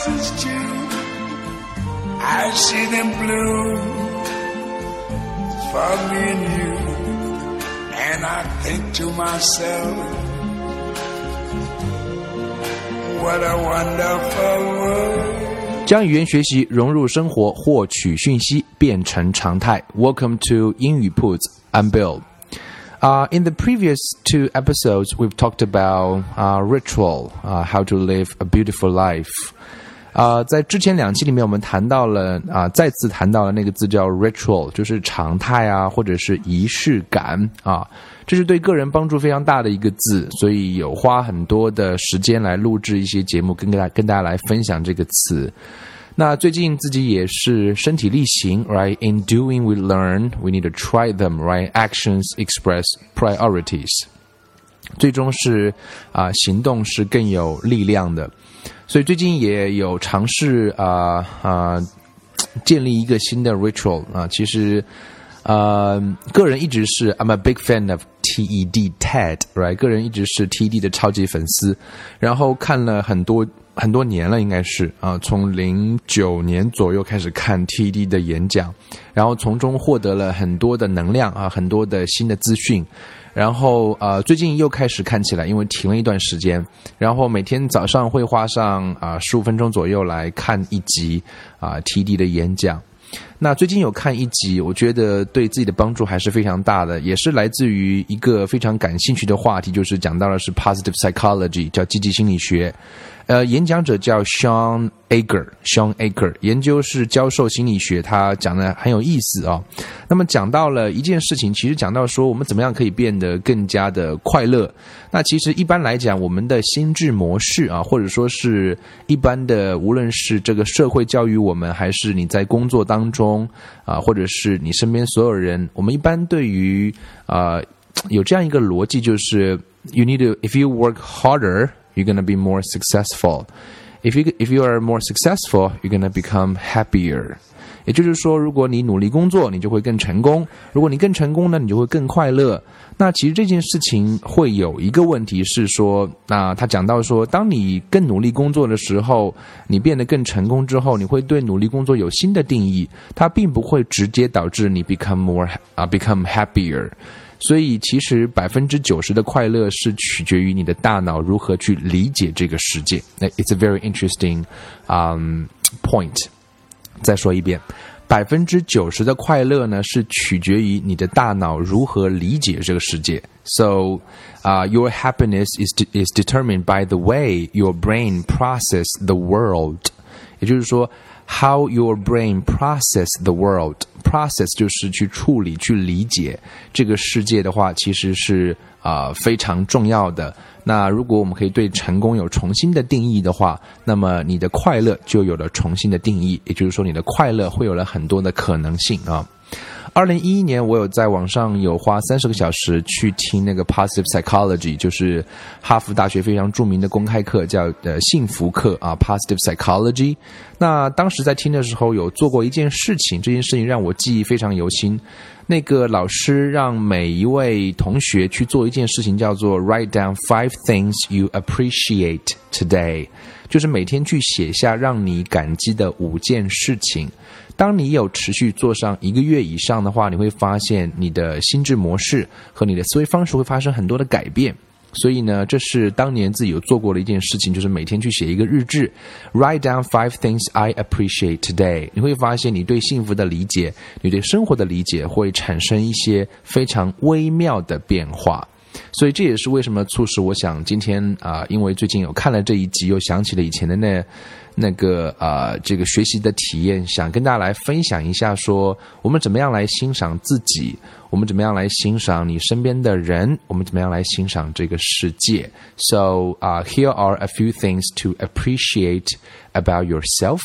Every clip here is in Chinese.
roses too. I see them bloom for me and you. And I think to myself, what a wonderful world. 将语言学习融入生活，获取讯息变成常态。Welcome to 英语 Puts. I'm Bill. Uh, in the previous two episodes, we've talked about uh, ritual, uh, how to live a beautiful life. 啊，在之前两期里面，我们谈到了啊，再次谈到了那个字叫 ritual，就是常态啊，或者是仪式感啊，这是对个人帮助非常大的一个字，所以有花很多的时间来录制一些节目，跟大家跟大家来分享这个词。那最近自己也是身体力行，right? In doing we learn, we need to try them, right? Actions express priorities. 最终是啊、行动是更有力量的。所以最近也有尝试啊啊、建立一个新的 ritual 啊，其实。呃，个人一直是 I'm a big fan of TED TED，right？个人一直是 TED 的超级粉丝，然后看了很多很多年了，应该是啊，从零九年左右开始看 TED 的演讲，然后从中获得了很多的能量啊，很多的新的资讯。然后呃，最近又开始看起来，因为停了一段时间，然后每天早上会花上啊十五分钟左右来看一集啊 TD 的演讲。那最近有看一集，我觉得对自己的帮助还是非常大的，也是来自于一个非常感兴趣的话题，就是讲到了是 positive psychology，叫积极心理学。呃，演讲者叫 Sean Ager，Sean Ager，研究是教授心理学，他讲的很有意思啊、那么讲到了一件事情，其实讲到说我们怎么样可以变得更加的快乐。那其实一般来讲，我们的心智模式啊，或者说是一般的，无论是这个社会教育我们，还是你在工作当中啊，或者是你身边所有人，我们一般对于啊有这样一个逻辑，就是 you need to if you work harder。You're gonna be more successful. If you if you are more successful, you're gonna become happier. 也就是说，如果你努力工作，你就会更成功；如果你更成功呢，你就会更快乐。那其实这件事情会有一个问题是说，那他讲到说，当你更努力工作的时候，你变得更成功之后，你会对努力工作有新的定义，它并不会直接导致你 become more 啊、become happier。所以，其实百分之九十的快乐是取决于你的大脑如何去理解这个世界。那 It's a very interesting um point。再说一遍，百分之九十的快乐呢是取决于你的大脑如何理解这个世界。So, uh, your happiness is de is determined by the way your brain process the world。也就是说，how your brain process the world。 process 就是去处理、去理解这个世界的话，其实是啊、非常重要的。那如果我们可以对成功有重新的定义的话，那么你的快乐就有了重新的定义，也就是说，你的快乐会有了很多的可能性啊。二零一一年，我有在网上有花三十个小时去听那个 Positive Psychology，就是哈佛大学非常著名的公开课，叫呃幸福课啊，Positive Psychology。那当时在听的时候，有做过一件事情，这件事情让我记忆非常犹新。那个老师让每一位同学去做一件事情，叫做 Write down five things you appreciate today，就是每天去写下让你感激的五件事情。当你有持续做上一个月以上的话，你会发现你的心智模式和你的思维方式会发生很多的改变。所以呢，这是当年自己有做过的一件事情，就是每天去写一个日志，write down five things I appreciate today。你会发现，你对幸福的理解，你对生活的理解会产生一些非常微妙的变化。所以这也是为什么促使我想今天啊、因为最近有看了这一集，又想起了以前的那那个啊、这个学习的体验，想跟大家来分享一下说我们怎么样来欣赏自己，我们怎么样来欣赏你身边的人，我们怎么样来欣赏这个世界。So, uh, here are a few things to appreciate about yourself,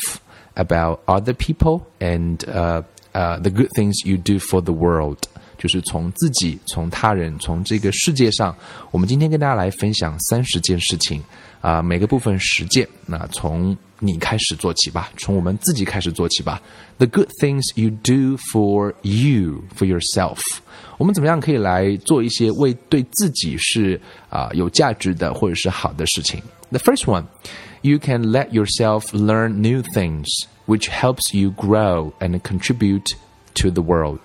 about other people, and uh, uh, the good things you do for the world. 就是从自己、从他人、从这个世界上，我们今天跟大家来分享三十件事情啊、每个部分十件。那从你开始做起吧，从我们自己开始做起吧。The good things you do for you, for yourself。我们怎么样可以来做一些为对自己是啊、有价值的或者是好的事情？The first one, you can let yourself learn new things, which helps you grow and contribute to the world.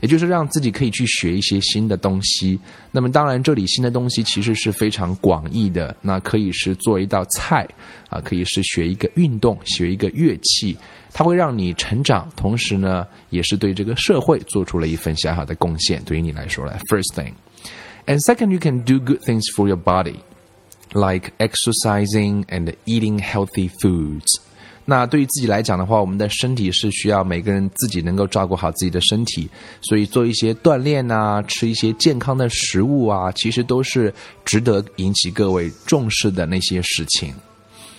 也就是让自己可以去学一些新的东西。那么当然，这里新的东西其实是非常广义的，那可以是做一道菜啊，可以是学一个运动，学一个乐器，它会让你成长，同时呢，也是对这个社会做出了一份小小的贡献。对于你来说来，first thing。And second, you can do good things for your body, like exercising and eating healthy foods. 那对于自己来讲的话，我们的身体是需要每个人自己能够照顾好自己的身体，所以做一些锻炼啊，吃一些健康的食物啊，其实都是值得引起各位重视的那些事情。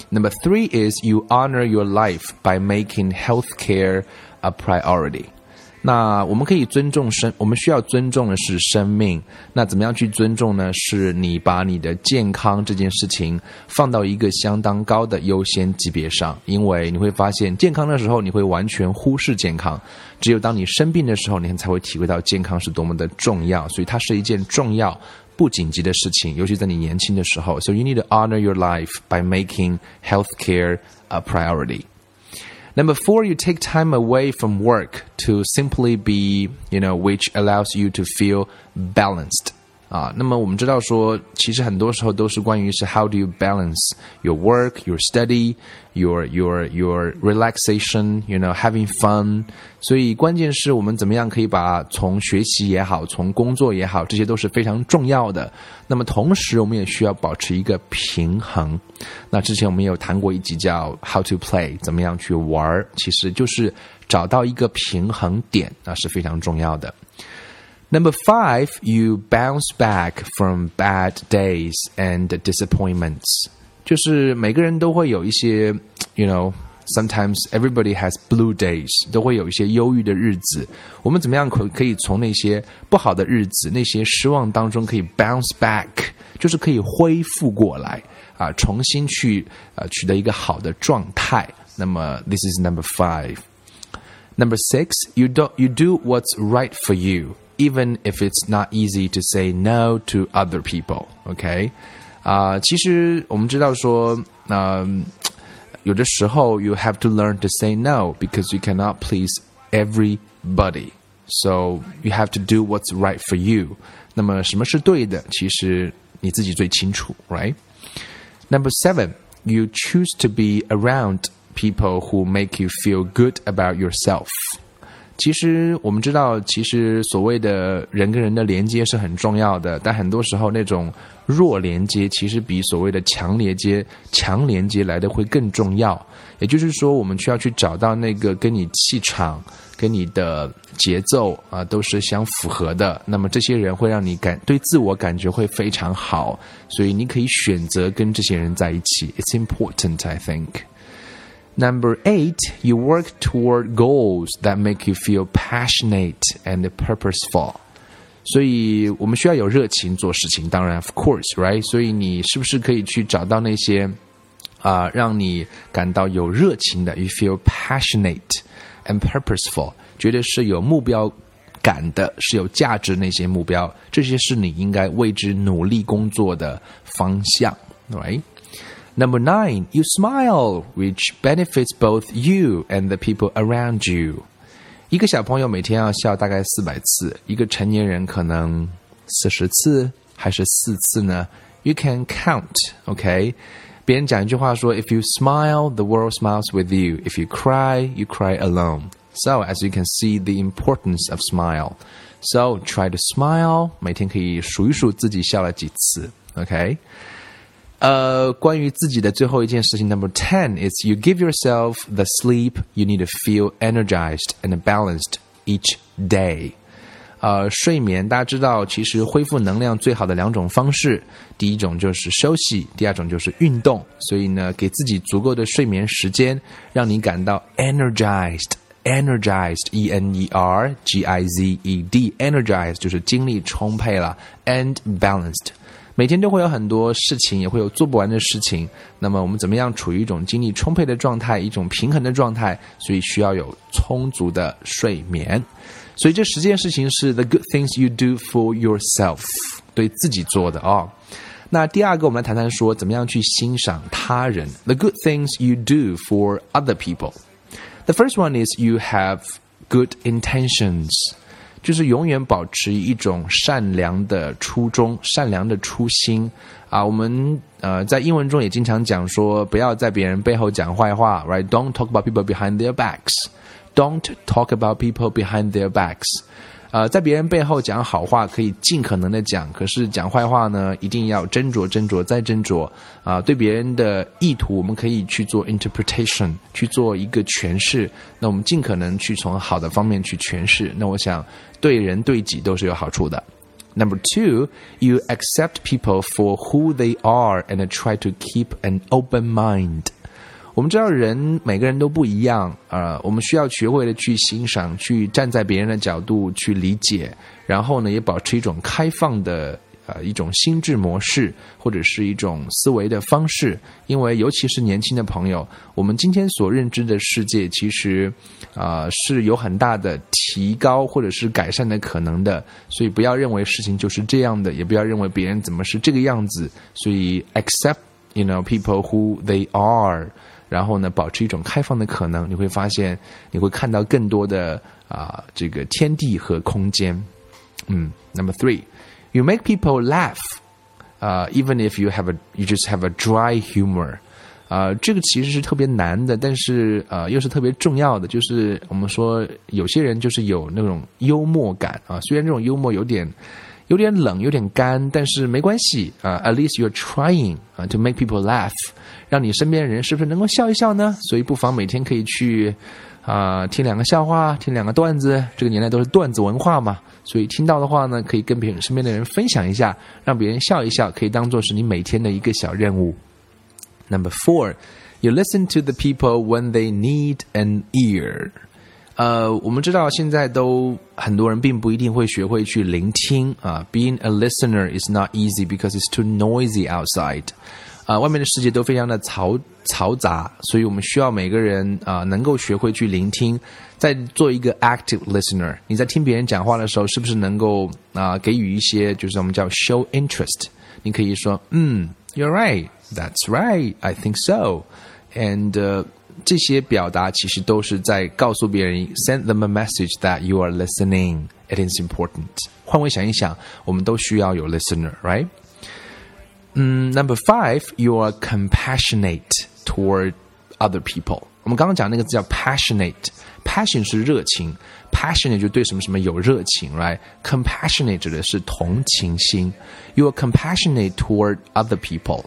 那么 three is you honor your life by making healthcare a priority. 那我们可以尊重生，我们需要尊重的是生命。那怎么样去尊重呢？是你把你的健康这件事情放到一个相当高的优先级别上，因为你会发现，健康的时候你会完全忽视健康，只有当你生病的时候，你才会体会到健康是多么的重要。所以它是一件重要不紧急的事情，尤其在你年轻的时候。So you need to honor your life by making healthcare a priority. Number four, you take time away from work to simply be, you know, which allows you to feel balanced. 啊，那么我们知道说，其实很多时候都是关于是 how do you balance your work, your study, your your your relaxation, you know, having fun. 所以关键是我们怎么样可以把从学习也好，从工作也好，这些都是非常重要的。那么同时，我们也需要保持一个平衡。那之前我们有谈过一集叫 How to Play，怎么样去玩儿，其实就是找到一个平衡点，那是非常重要的。Number five, you bounce back from bad days and disappointments. 就是每个人都会有一些，you know, sometimes everybody has blue days，都会有一些忧郁的日子。我们怎么样可可以从那些不好的日子、那些失望当中可以 bounce back，就是可以恢复过来啊，重新去呃取得一个好的状态。那么，this is number five. Number six, you do you do what's right for you, even if it's not easy to say no to other people. OK，啊、其实我们知道说，嗯、有的时候 you have to learn to say no because you cannot please everybody. So you have to do what's right for you. 那么什么是对的？其实你自己最清楚，right? Number seven, you choose to be around people who make you feel good about yourself. 其实我们知道，其实所谓的人跟人的连接是很重要的，但很多时候那种弱连接其实比所谓的强连接、强连接来的会更重要。也就是说，我们需要去找到那个跟你气场、跟你的节奏啊都是相符合的。那么这些人会让你感对自我感觉会非常好，所以你可以选择跟这些人在一起。It's important, I think. Number eight, you work toward goals that make you feel passionate and purposeful. 所以我们需要有热情做事情，当然，of course，right？所以你是不是可以去找到那些啊、让你感到有热情的？You feel passionate and purposeful，觉得是有目标感的，是有价值那些目标，这些是你应该为之努力工作的方向 ，right？Number nine, you smile, which benefits both you and the people around you. 一个小朋友每天要笑大概四百次，一个成年人可能四十次还是四次呢？You can count, OK？别人讲一句话说：“If you smile, the world smiles with you. If you cry, you cry alone.” So, as you can see, the importance of smile. So try to smile，每天可以数一数自己笑了几次。OK， 呃，关于自己的最后一件事情，Number ten is you give yourself the sleep you need to feel energized and balanced each day。呃，睡眠大家知道，其实恢复能量最好的两种方式，第一种就是休息，第二种就是运动。所以呢，给自己足够的睡眠时间，让你感到 energized。energized, e n e r g i z e d, energized 就是精力充沛了，and balanced。 每天都会有很多事情，也会有做不完的事情。那么我们怎么样处于一种精力充沛的状态，一种平衡的状态？所以需要有充足的睡眠。所以这十件事情是 the good things you do for yourself，对自己做的啊。那第二个，我们来谈谈说怎么样去欣赏他人，the good things you do for other people。The first one is you have good intentions，就是永远保持一种善良的初衷、善良的初心啊。我们呃在英文中也经常讲说，不要在别人背后讲坏话，right？Don't talk about people behind their backs。Don't talk about people behind their backs。呃，在别人背后讲好话可以尽可能的讲，可是讲坏话呢，一定要斟酌斟酌再斟酌。啊，对别人的意图，我们可以去做 interpretation，去做一个诠释。那我们尽可能去从好的方面去诠释。那我想，对人对己都是有好处的。Number two, you accept people for who they are and try to keep an open mind. 我们知道人每个人都不一样，呃，我们需要学会的去欣赏，去站在别人的角度去理解，然后呢，也保持一种开放的呃一种心智模式或者是一种思维的方式。因为尤其是年轻的朋友，我们今天所认知的世界其实啊是有很大的提高或者是改善的可能的，所以不要认为事情就是这样的，也不要认为别人怎么是这个样子。所以 accept you know people who they are。然后呢，保持一种开放的可能，你会发现，你会看到更多的啊，这个天地和空间。嗯，Number three，you make people laugh，啊，even if you have a you just have a dry humor，啊，这个其实是特别难的，但是呃，又是特别重要的，就是我们说有些人就是有那种幽默感啊，虽然这种幽默有点。有点冷，有点干，但是没关系啊。At least you're trying 啊，to make people laugh，让你身边的人是不是能够笑一笑呢？所以不妨每天可以去啊听两个笑话，听两个段子。这个年代都是段子文化嘛，所以听到的话呢，可以跟别人身边的人分享一下，让别人笑一笑，可以当做是你每天的一个小任务。Number four, you listen to the people when they need an ear. 呃，我们知道现在都很多人并不一定会学会去聆听啊。Being a listener is not easy because it's too noisy outside。啊，外面的世界都非常的嘈嘈杂，所以我们需要每个人啊能够学会去聆听，在做一个 active listener。你在听别人讲话的时候，是不是能够啊给予一些就是我们叫 show interest？你可以说，嗯，You're right，That's right，I think so，and 这些表达其实都是在告诉别人，send them a message that you are listening. It is important. 换位想一想，我们都需要有 listener, right? 嗯，Number five, you are compassionate toward other people. 我们刚刚讲那个字叫 passionate. Passion 是热情，passionate 就对什么什么有热情，right? Compassionate 指的是同情心。You are compassionate toward other people.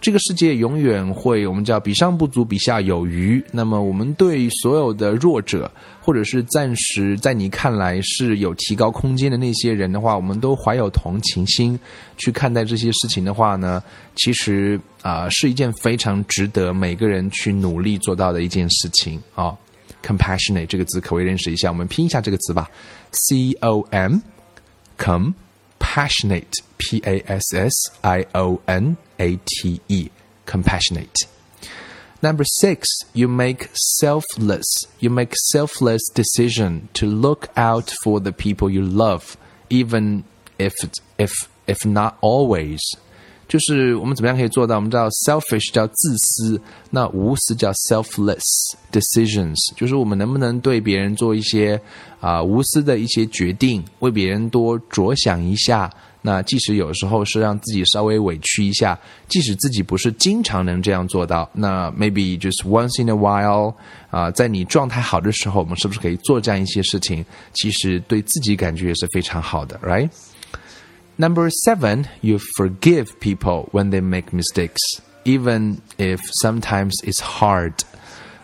这个世界永远会，我们叫比上不足，比下有余。那么，我们对所有的弱者，或者是暂时在你看来是有提高空间的那些人的话，我们都怀有同情心去看待这些事情的话呢，其实啊，是一件非常值得每个人去努力做到的一件事情啊。Compassionate 这个字可谓认识一下，我们拼一下这个词吧，C O M，Come M，com，passionate，P A S S I O N。A T E, compassionate. Number six, you make selfless. You make selfless decision to look out for the people you love, even if if if not always. 就是我们怎么样可以做到？我们知道 selfish 叫自私，那无私叫 selfless decisions，就是我们能不能对别人做一些啊无私的一些决定，为别人多着想一下。那即使有时候是让自己稍微委屈一下，即使自己不是经常能这样做到，那 maybe just once in a while 啊，在你状态好的时候，我们是不是可以做这样一些事情？其实对自己感觉也是非常好的，right？，right？Number seven, you forgive people when they make mistakes, even if sometimes it's hard.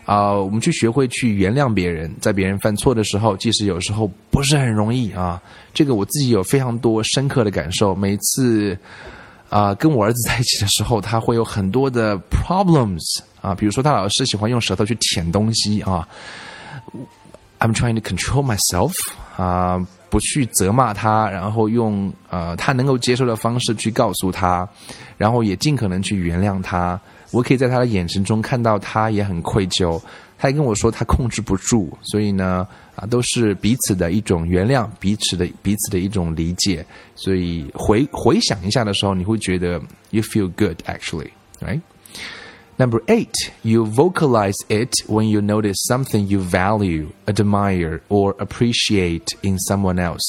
啊、我们去学会去原谅别人，在别人犯错的时候，即使有时候不是很容易啊，这个我自己有非常多深刻的感受。每次啊、跟我儿子在一起的时候，他会有很多的 problems 啊，比如说他老是喜欢用舌头去舔东西啊。I'm trying to control myself 啊、 不去责骂他，然后用呃他能够接受的方式去告诉他，然后也尽可能去原谅他。我可以在他的眼神中看到他也很愧疚，他也跟我说他控制不住，所以呢啊都是彼此的一种原谅，彼此的彼此的一种理解。所以回回想一下的时候，你会觉得 you feel good actually, right? Number eight, you vocalize it when you notice something you value, admire, or appreciate in someone else.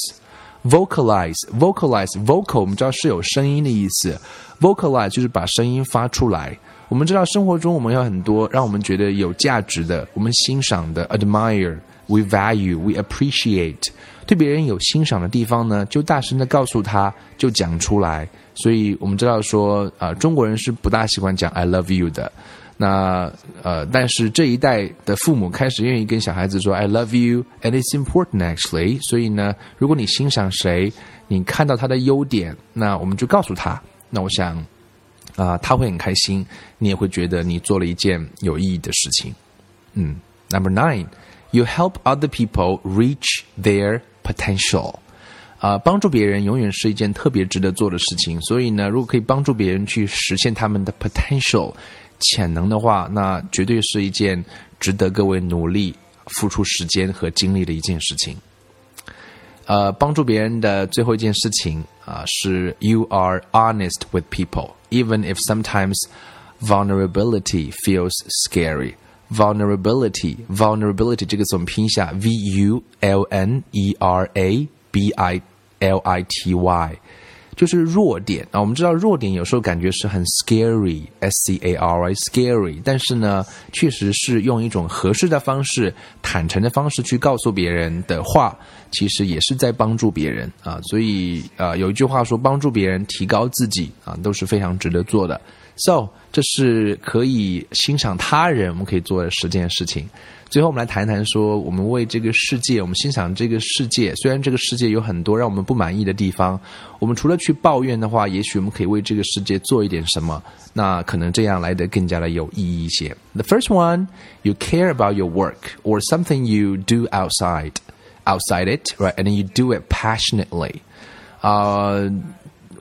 Vocalize, vocalize, vocal 我们知道是有声音的意思，vocalize 就是把声音发出来。我们知道生活中我们有很多让我们觉得有价值的，我们欣赏的，admire, we value, we appreciate。对别人有欣赏的地方呢，就大声的告诉他，就讲出来。 所以我们知道说，啊、中国人是不大喜欢讲 I love you 的。那呃，但是这一代的父母开始愿意跟小孩子说 I love you and it's important actually。所以呢，如果你欣赏谁，你看到他的优点，那我们就告诉他。那我想啊、他会很开心，你也会觉得你做了一件有意义的事情。嗯，Number nine, you help other people reach their potential. 啊、帮助别人永远是一件特别值得做的事情。所以呢，如果可以帮助别人去实现他们的 potential 潜能的话，那绝对是一件值得各位努力、付出时间和精力的一件事情。呃，帮助别人的最后一件事情啊、是 you are honest with people, even if sometimes vulnerability feels scary. Vulnerability, vulnerability 这个字我们拼一下，v u l n e r a b i l i t y，就是弱点啊。我们知道弱点有时候感觉是很 scary，s c A R I，scary 但是呢，确实是用一种合适的方式、坦诚的方式去告诉别人的话，其实也是在帮助别人啊。所以呃，有一句话说，帮助别人提高自己啊，都是非常值得做的。So，这是可以欣赏他人，我们可以做的十件事情。最后，我们来谈谈说，我们为这个世界，我们欣赏这个世界。虽然这个世界有很多让我们不满意的地方，我们除了去抱怨的话，也许我们可以为这个世界做一点什么。那可能这样来得更加的有意义一些。The first one, you care about your work or something you do outside, outside it, right? And you do it passionately. 啊、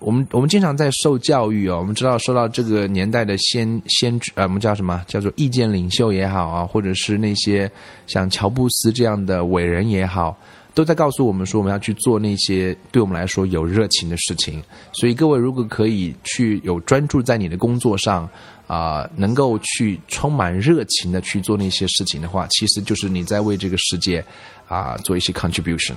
我们我们经常在受教育哦，我们知道受到这个年代的先先呃，我们叫什么？叫做意见领袖也好啊，或者是那些像乔布斯这样的伟人也好，都在告诉我们说，我们要去做那些对我们来说有热情的事情。所以各位如果可以去有专注在你的工作上啊、能够去充满热情的去做那些事情的话，其实就是你在为这个世界啊、做一些 contribution。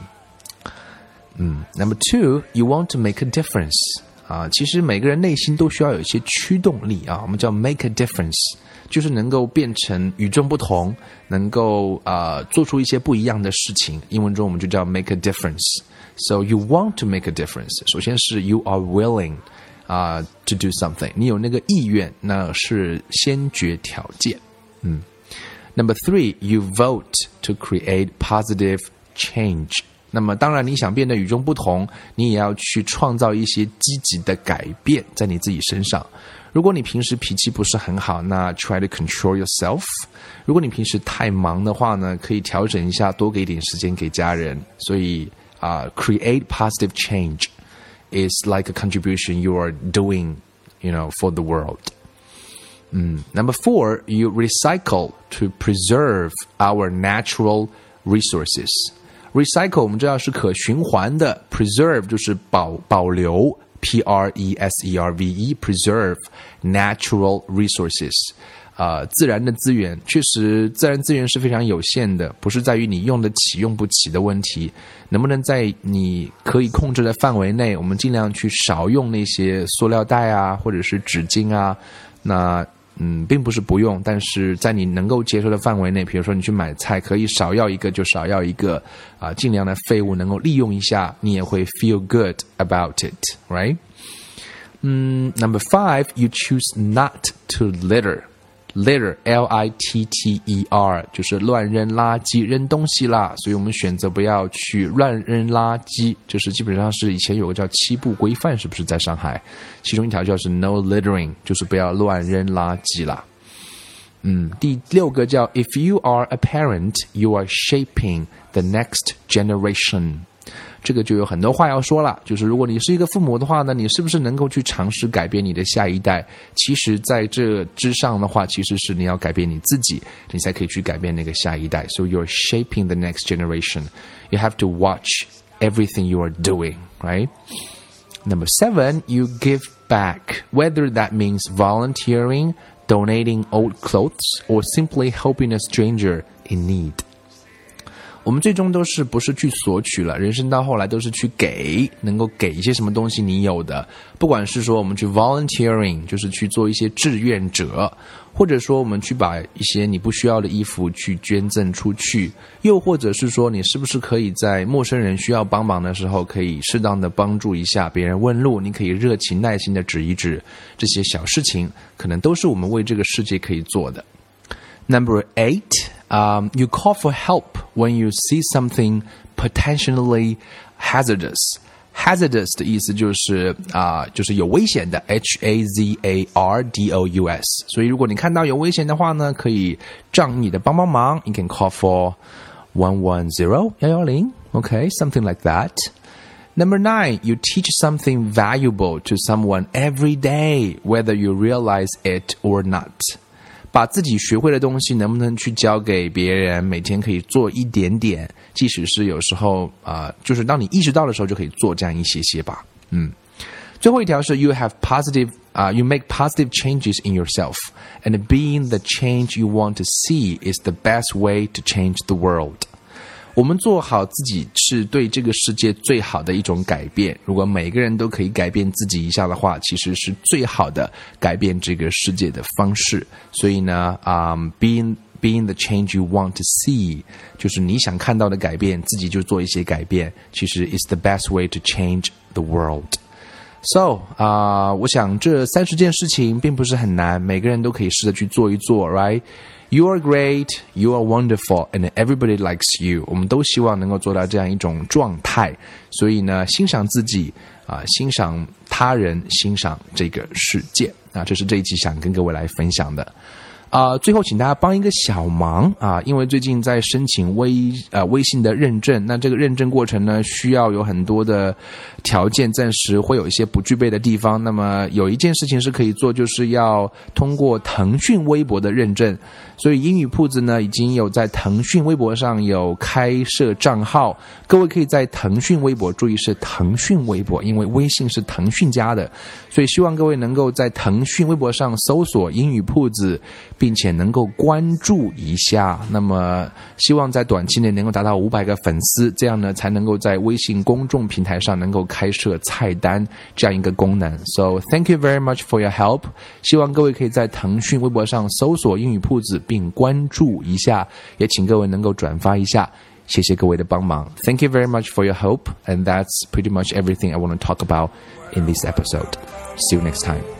嗯，Number two, you want to make a difference 啊，其实每个人内心都需要有一些驱动力啊，我们叫 make a difference，就是能够变成与众不同，能够啊做出一些不一样的事情。英文中我们就叫 make a difference。So you want to make a difference，首先是 you are willing 啊、to do something，你有那个意愿，那是先决条件。嗯，Number three, you vote to create positive change。 那么，当然，你想变得与众不同，你也要去创造一些积极的改变在你自己身上。如果你平时脾气不是很好，那 try to control yourself。如果你平时太忙的话呢，可以调整一下，多给点时间给家人。所以啊、c r e a t e positive change is like a contribution you are doing, you know, for the world. Number four, you recycle to preserve our natural resources. Recycle 我们知道是可循环的，preserve 就是保保留、，P R E S E R V E，preserve natural resources。啊，自然的资源确实，自然资源是非常有限的，不是在于你用得起用不起的问题，能不能在你可以控制的范围内，我们尽量去少用那些塑料袋啊，或者是纸巾啊，那。嗯，并不是不用，但是在你能够接受的范围内，比如说你去买菜，可以少要一个就少要一个，啊，尽量的废物能够利用一下，你也会 feel good about it，right？嗯，Number five，you choose not to litter。Litter, L-I-T-T-E-R，就是乱扔垃圾、扔东西啦。所以我们选择不要去乱扔垃圾。就是基本上是以前有个叫七步规范，是不是在上海？其中一条就是 No littering，就是不要乱扔垃圾啦。嗯，第六个叫 If you are a parent, you are shaping the next generation。这个就有很多话要说了，就是如果你是一个父母的话呢，你是不是能够去尝试改变你的下一代？其实，在这之上的话，其实是你要改变你自己，你才可以去改变那个下一代。So you're shaping the next generation. You have to watch everything you are doing, right? Number seven, you give back, whether that means volunteering, donating old clothes, or simply helping a stranger in need. 我们最终都是不是去索取了？人生到后来都是去给，能够给一些什么东西你有的。不管是说我们去 volunteering，就是去做一些志愿者，或者说我们去把一些你不需要的衣服去捐赠出去，又或者是说你是不是可以在陌生人需要帮忙的时候，可以适当的帮助一下别人问路？你可以热情耐心的指一指这些小事情，可能都是我们为这个世界可以做的。Number eight, um, you call for help when you see something potentially hazardous. Hazardous 的意思就是啊、呃，就是有危险的，H A Z A R D O U S。所以如果你看到有危险的话呢，可以仗义的帮帮忙。You can call for one one zero 幺幺零，OK, something like that. Number nine, you teach something valuable to someone every day, whether you realize it or not. 把自己学会的东西能不能去教给别人？每天可以做一点点，即使是有时候啊、就是当你意识到的时候，就可以做这样一些些吧。嗯，最后一条是 you have positive 啊，You make positive changes in yourself and being the change you want to see is the best way to change the world. 我们做好自己是对这个世界最好的一种改变。如果每个人都可以改变自己一下的话，其实是最好的改变这个世界的方式。所以呢，啊、，being being the change you want to see，就是你想看到的改变，自己就做一些改变。其实 is the best way to change the world。So 啊、我想这三十件事情并不是很难，每个人都可以试着去做一做，right？you are great you are wonderful and everybody likes you. 我们都希望能够做到这样一种状态所以呢欣赏自己啊欣赏他人欣赏这个世界。啊这是这一期想跟各位来分享的。啊、最后请大家帮一个小忙啊，因为最近在申请微呃微信的认证，那这个认证过程呢，需要有很多的条件，暂时会有一些不具备的地方。那么有一件事情是可以做，就是要通过腾讯微博的认证。所以英语铺子呢，已经有在腾讯微博上有开设账号，各位可以在腾讯微博注意是腾讯微博，因为微信是腾讯家的，所以希望各位能够在腾讯微博上搜索英语铺子，并且能够关注一下。那么希望在短期内能够达到五百个粉丝，这样呢才能够在微信公众平台上能够开设菜单这样一个功能。So thank you very much for your help。希望各位可以在腾讯微博上搜索英语铺子。并关注一下，也请各位能够转发一下，谢谢各位的帮忙。Thank you very much for your help, and that's pretty much everything I want to talk about in this episode. See you next time.